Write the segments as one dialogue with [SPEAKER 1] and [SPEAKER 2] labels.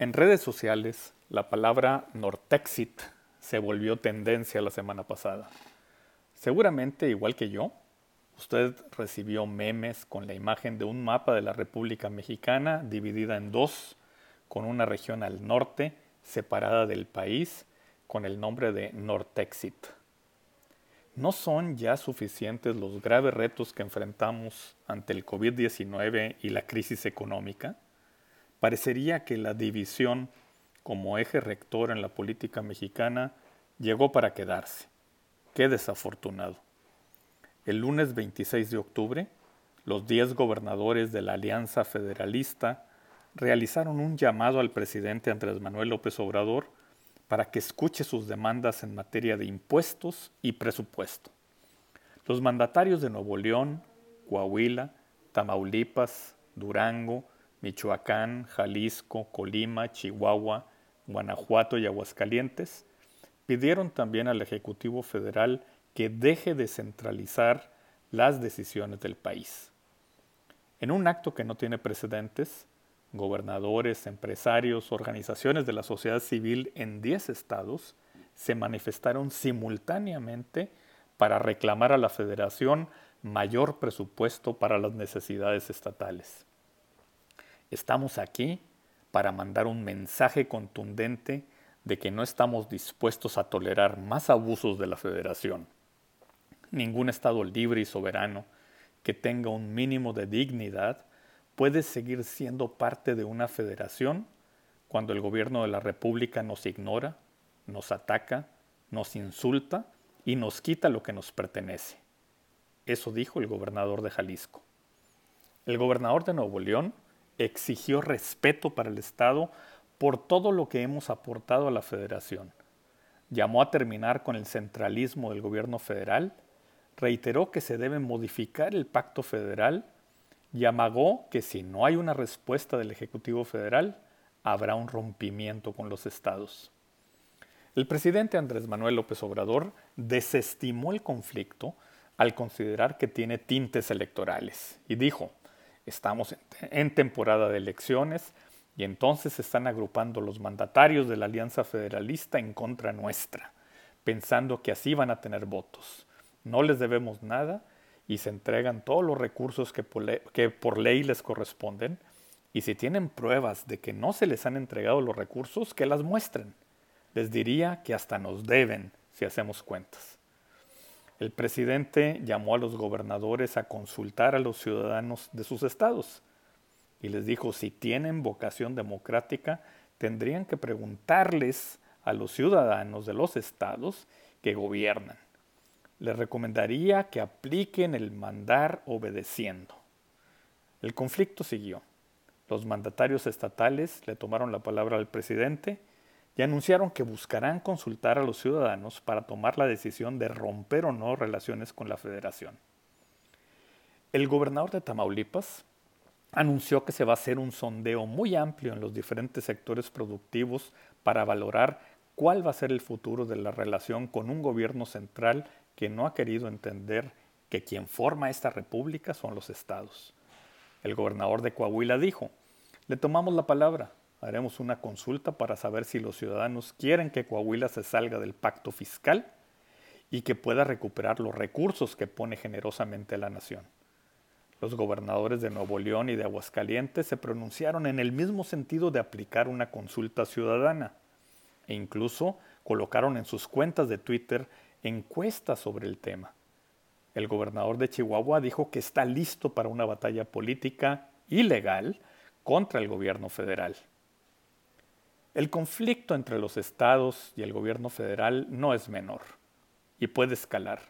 [SPEAKER 1] En redes sociales, la palabra Nortexit se volvió tendencia la semana pasada. Seguramente, igual que yo, usted recibió memes con la imagen de un mapa de la República Mexicana dividida en dos, con una región al norte separada del país con el nombre de Nortexit. ¿No son ya suficientes los graves retos que enfrentamos ante el COVID-19 y la crisis económica? Parecería que la división como eje rector en la política mexicana llegó para quedarse. Qué desafortunado. El lunes 26 de octubre, los 10 gobernadores de la Alianza Federalista realizaron un llamado al presidente Andrés Manuel López Obrador para que escuche sus demandas en materia de impuestos y presupuesto. Los mandatarios de Nuevo León, Coahuila, Tamaulipas, Durango, Michoacán, Jalisco, Colima, Chihuahua, Guanajuato y Aguascalientes, pidieron también al Ejecutivo Federal que deje de centralizar las decisiones del país. En un acto que no tiene precedentes, gobernadores, empresarios, organizaciones de la sociedad civil en 10 estados se manifestaron simultáneamente para reclamar a la Federación mayor presupuesto para las necesidades estatales. Estamos aquí para mandar un mensaje contundente de que no estamos dispuestos a tolerar más abusos de la federación. Ningún Estado libre y soberano que tenga un mínimo de dignidad puede seguir siendo parte de una federación cuando el gobierno de la República nos ignora, nos ataca, nos insulta y nos quita lo que nos pertenece. Eso dijo el gobernador de Jalisco. El gobernador de Nuevo León exigió respeto para el Estado por todo lo que hemos aportado a la federación. Llamó a terminar con el centralismo del gobierno federal, reiteró que se debe modificar el pacto federal y amagó que si no hay una respuesta del Ejecutivo Federal, habrá un rompimiento con los estados. El presidente Andrés Manuel López Obrador desestimó el conflicto al considerar que tiene tintes electorales y dijo, Estamos en temporada de elecciones y entonces se están agrupando los mandatarios de la Alianza Federalista en contra nuestra, pensando que así van a tener votos. No les debemos nada y se entregan todos los recursos que por, ley, les corresponden. Y si tienen pruebas de que no se les han entregado los recursos, que las muestren. Les diría que hasta nos deben si hacemos cuentas. El presidente llamó a los gobernadores a consultar a los ciudadanos de sus estados y les dijo, si tienen vocación democrática, tendrían que preguntarles a los ciudadanos de los estados que gobiernan. Les recomendaría que apliquen el mandar obedeciendo. El conflicto siguió. Los mandatarios estatales le tomaron la palabra al presidente y anunciaron que buscarán consultar a los ciudadanos para tomar la decisión de romper o no relaciones con la federación. El gobernador de Tamaulipas anunció que se va a hacer un sondeo muy amplio en los diferentes sectores productivos para valorar cuál va a ser el futuro de la relación con un gobierno central que no ha querido entender que quien forma esta república son los estados. El gobernador de Coahuila dijo, le tomamos la palabra, haremos una consulta para saber si los ciudadanos quieren que Coahuila se salga del pacto fiscal y que pueda recuperar los recursos que pone generosamente la nación. Los gobernadores de Nuevo León y de Aguascalientes se pronunciaron en el mismo sentido de aplicar una consulta ciudadana e incluso colocaron en sus cuentas de Twitter encuestas sobre el tema. El gobernador de Chihuahua dijo que está listo para una batalla política ilegal contra el gobierno federal. El conflicto entre los estados y el gobierno federal no es menor y puede escalar.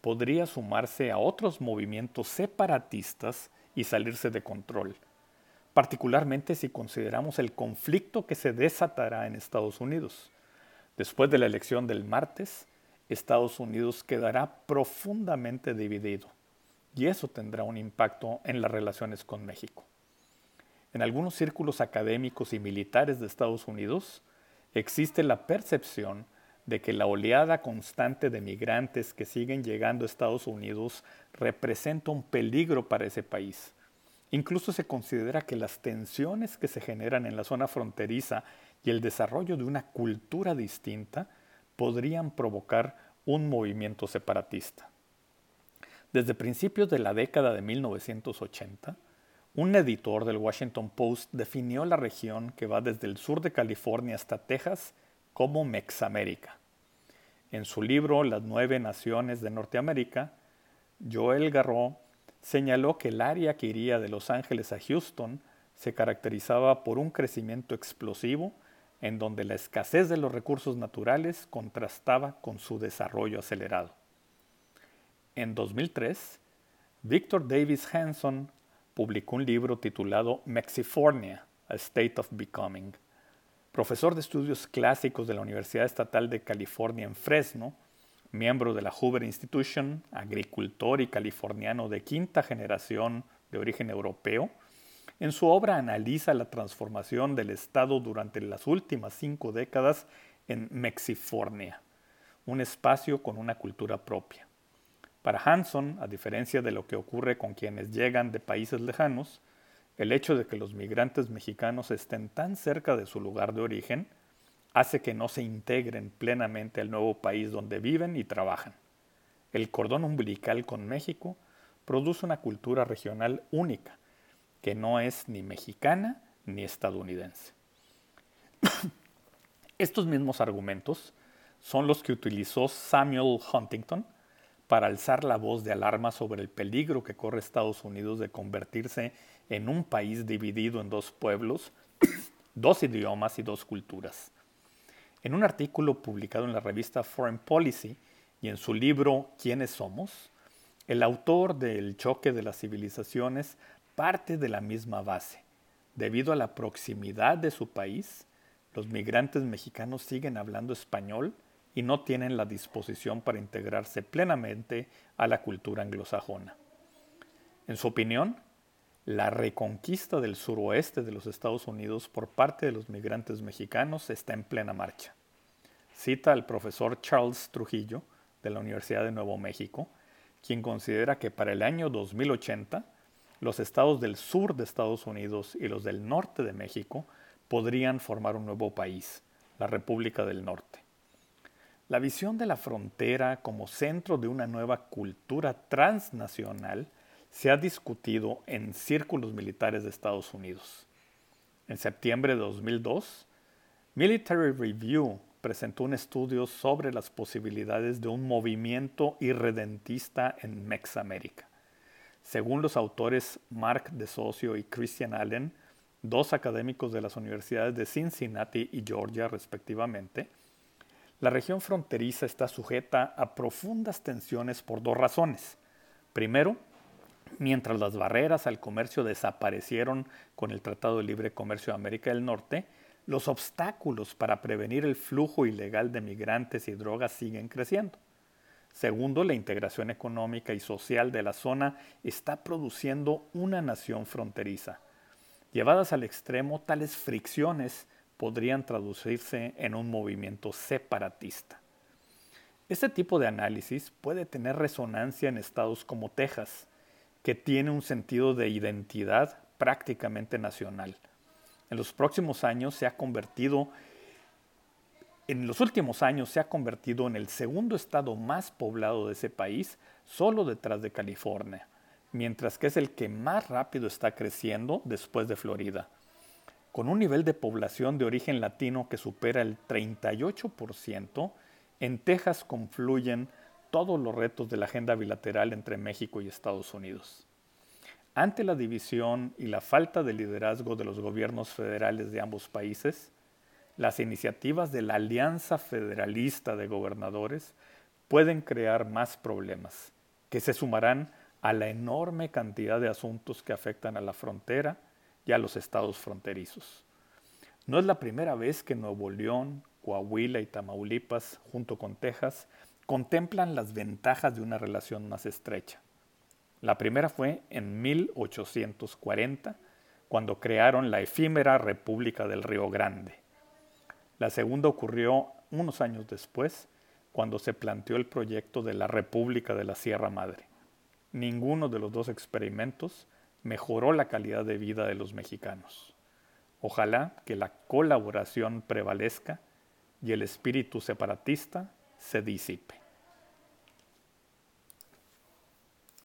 [SPEAKER 1] Podría sumarse a otros movimientos separatistas y salirse de control, particularmente si consideramos el conflicto que se desatará en Estados Unidos. Después de la elección del martes, Estados Unidos quedará profundamente dividido y eso tendrá un impacto en las relaciones con México. En algunos círculos académicos y militares de Estados Unidos existe la percepción de que la oleada constante de migrantes que siguen llegando a Estados Unidos representa un peligro para ese país Incluso se considera que las tensiones que se generan en la zona fronteriza y el desarrollo de una cultura distinta podrían provocar un movimiento separatista. Desde principios de la década de 1980, un editor del Washington Post definió la región que va desde el sur de California hasta Texas como Mexamérica. En su libro Las nueve naciones de Norteamérica, Joel Garreau señaló que el área que iría de Los Ángeles a Houston se caracterizaba por un crecimiento explosivo en donde la escasez de los recursos naturales contrastaba con su desarrollo acelerado. En 2003, Victor Davis Hanson publicó un libro titulado Mexifornia, A State of Becoming. Profesor de estudios clásicos de la Universidad Estatal de California en Fresno, miembro de la Hoover Institution, agricultor y californiano de quinta generación de origen europeo, en su obra analiza la transformación del Estado durante las últimas cinco décadas en Mexifornia, un espacio con una cultura propia. Para Hanson, a diferencia de lo que ocurre con quienes llegan de países lejanos, el hecho de que los migrantes mexicanos estén tan cerca de su lugar de origen hace que no se integren plenamente al nuevo país donde viven y trabajan. El cordón umbilical con México produce una cultura regional única, que no es ni mexicana ni estadounidense. Estos mismos argumentos son los que utilizó Samuel Huntington para alzar la voz de alarma sobre el peligro que corre Estados Unidos de convertirse en un país dividido en dos pueblos, dos idiomas y dos culturas. En un artículo publicado en la revista Foreign Policy y en su libro ¿Quiénes somos?, el autor del choque de las civilizaciones parte de la misma base. Debido a la proximidad de su país, los migrantes mexicanos siguen hablando español y no tienen la disposición para integrarse plenamente a la cultura anglosajona. En su opinión, la reconquista del suroeste de los Estados Unidos por parte de los migrantes mexicanos está en plena marcha. Cita al profesor Charles Trujillo de la Universidad de Nuevo México, quien considera que para el año 2080 los estados del sur de Estados Unidos y los del norte de México podrían formar un nuevo país, la República del Norte. La visión de la frontera como centro de una nueva cultura transnacional se ha discutido en círculos militares de Estados Unidos. En septiembre de 2002, Military Review presentó un estudio sobre las posibilidades de un movimiento irredentista en Mexamérica. Según los autores Mark de Socio y Christian Allen, dos académicos de las universidades de Cincinnati y Georgia respectivamente, la región fronteriza está sujeta a profundas tensiones por dos razones. Primero, Mientras las barreras al comercio desaparecieron con el Tratado de Libre Comercio de América del Norte, los obstáculos para prevenir el flujo ilegal de migrantes y drogas siguen creciendo. Segundo, la integración económica y social de la zona está produciendo una nación fronteriza. Llevadas al extremo, tales fricciones podrían traducirse en un movimiento separatista. Este tipo de análisis puede tener resonancia en estados como Texas, que tiene un sentido de identidad prácticamente nacional. En los próximos años se ha convertido, en los últimos años se ha convertido en el segundo estado más poblado de ese país, solo detrás de California, mientras que es el que más rápido está creciendo después de Florida. Con un nivel de población de origen latino que supera el 38%, en Texas confluyen todos los retos de la agenda bilateral entre México y Estados Unidos. Ante la división y la falta de liderazgo de los gobiernos federales de ambos países, las iniciativas de la Alianza Federalista de Gobernadores pueden crear más problemas, que se sumarán a la enorme cantidad de asuntos que afectan a la frontera y a los estados fronterizos. No es la primera vez que Nuevo León, Coahuila y Tamaulipas, junto con Texas, contemplan las ventajas de una relación más estrecha. La primera fue en 1840, cuando crearon la efímera República del Río Grande. La segunda ocurrió unos años después, cuando se planteó el proyecto de la República de la Sierra Madre. Ninguno de los dos experimentos mejoró la calidad de vida de los mexicanos. Ojalá que la colaboración prevalezca y el espíritu separatista se disipe.